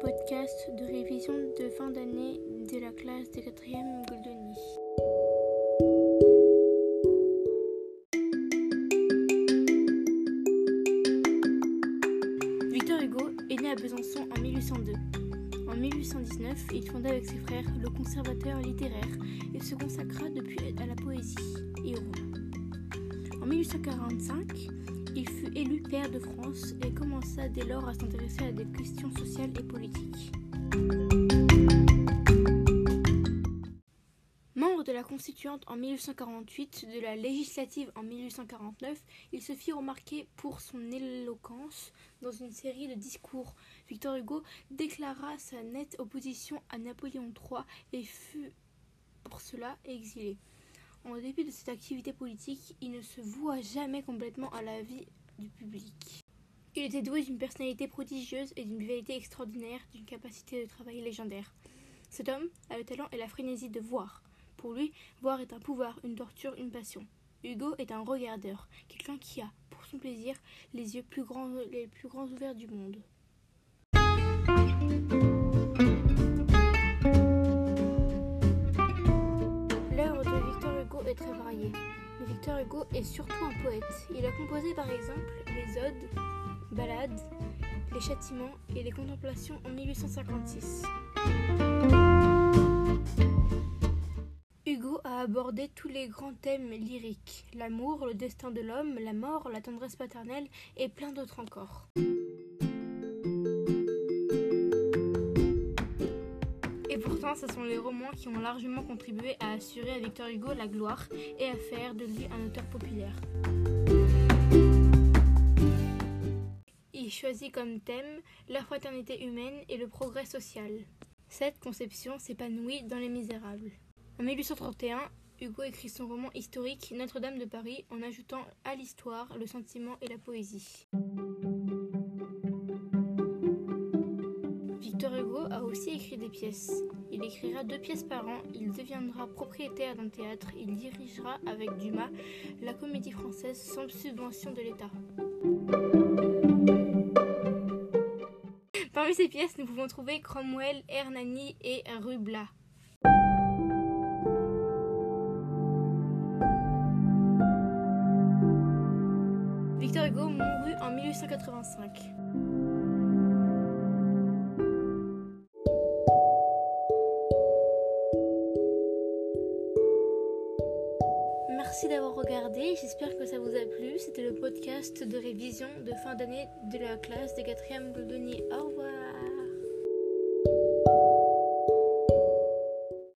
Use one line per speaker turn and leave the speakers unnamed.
podcast de révision de fin d'année de la classe de 4e Goldoni. Victor Hugo est né à Besançon en 1802. En 1819, il fonda avec ses frères le Conservateur littéraire et se consacra depuis à la poésie et au roman. En 1845, il fut élu pair de France et commença dès lors à s'intéresser à des questions sociales et politiques. Membre de la Constituante en 1848, de la Législative en 1849, il se fit remarquer pour son éloquence dans une série de discours. Victor Hugo déclara sa nette opposition à Napoléon III et fut pour cela exilé. En dépit de cette activité politique, il ne se voua jamais complètement à la vie du public. Il était doué d'une personnalité prodigieuse et d'une vivalité extraordinaire, d'une capacité de travail légendaire. Cet homme a le talent et la frénésie de voir. Pour lui, voir est un pouvoir, une torture, une passion. Hugo est un regardeur, quelqu'un qui a, pour son plaisir, les yeux les plus grands ouverts du monde. Hugo est surtout un poète. Il a composé par exemple les odes, ballades, les châtiments et les contemplations en 1856. Hugo a abordé tous les grands thèmes lyriques, l'amour, le destin de l'homme, la mort, la tendresse paternelle et plein d'autres encore. Ce sont les romans qui ont largement contribué à assurer à Victor Hugo la gloire et à faire de lui un auteur populaire. Il choisit comme thème la fraternité humaine et le progrès social. Cette conception s'épanouit dans Les Misérables. En 1831, Hugo écrit son roman historique Notre-Dame de Paris en ajoutant à l'histoire le sentiment et la poésie. Aussi écrit des pièces. Il écrira deux pièces par an, il deviendra propriétaire d'un théâtre, il dirigera avec Dumas la comédie française sans subvention de l'État. Parmi ces pièces, nous pouvons trouver Cromwell, Hernani et Rubla. Victor Hugo mourut en 1885. Merci d'avoir regardé, j'espère que ça vous a plu. C'était le podcast de révision de fin d'année de la classe des 4e Goldoni. Au revoir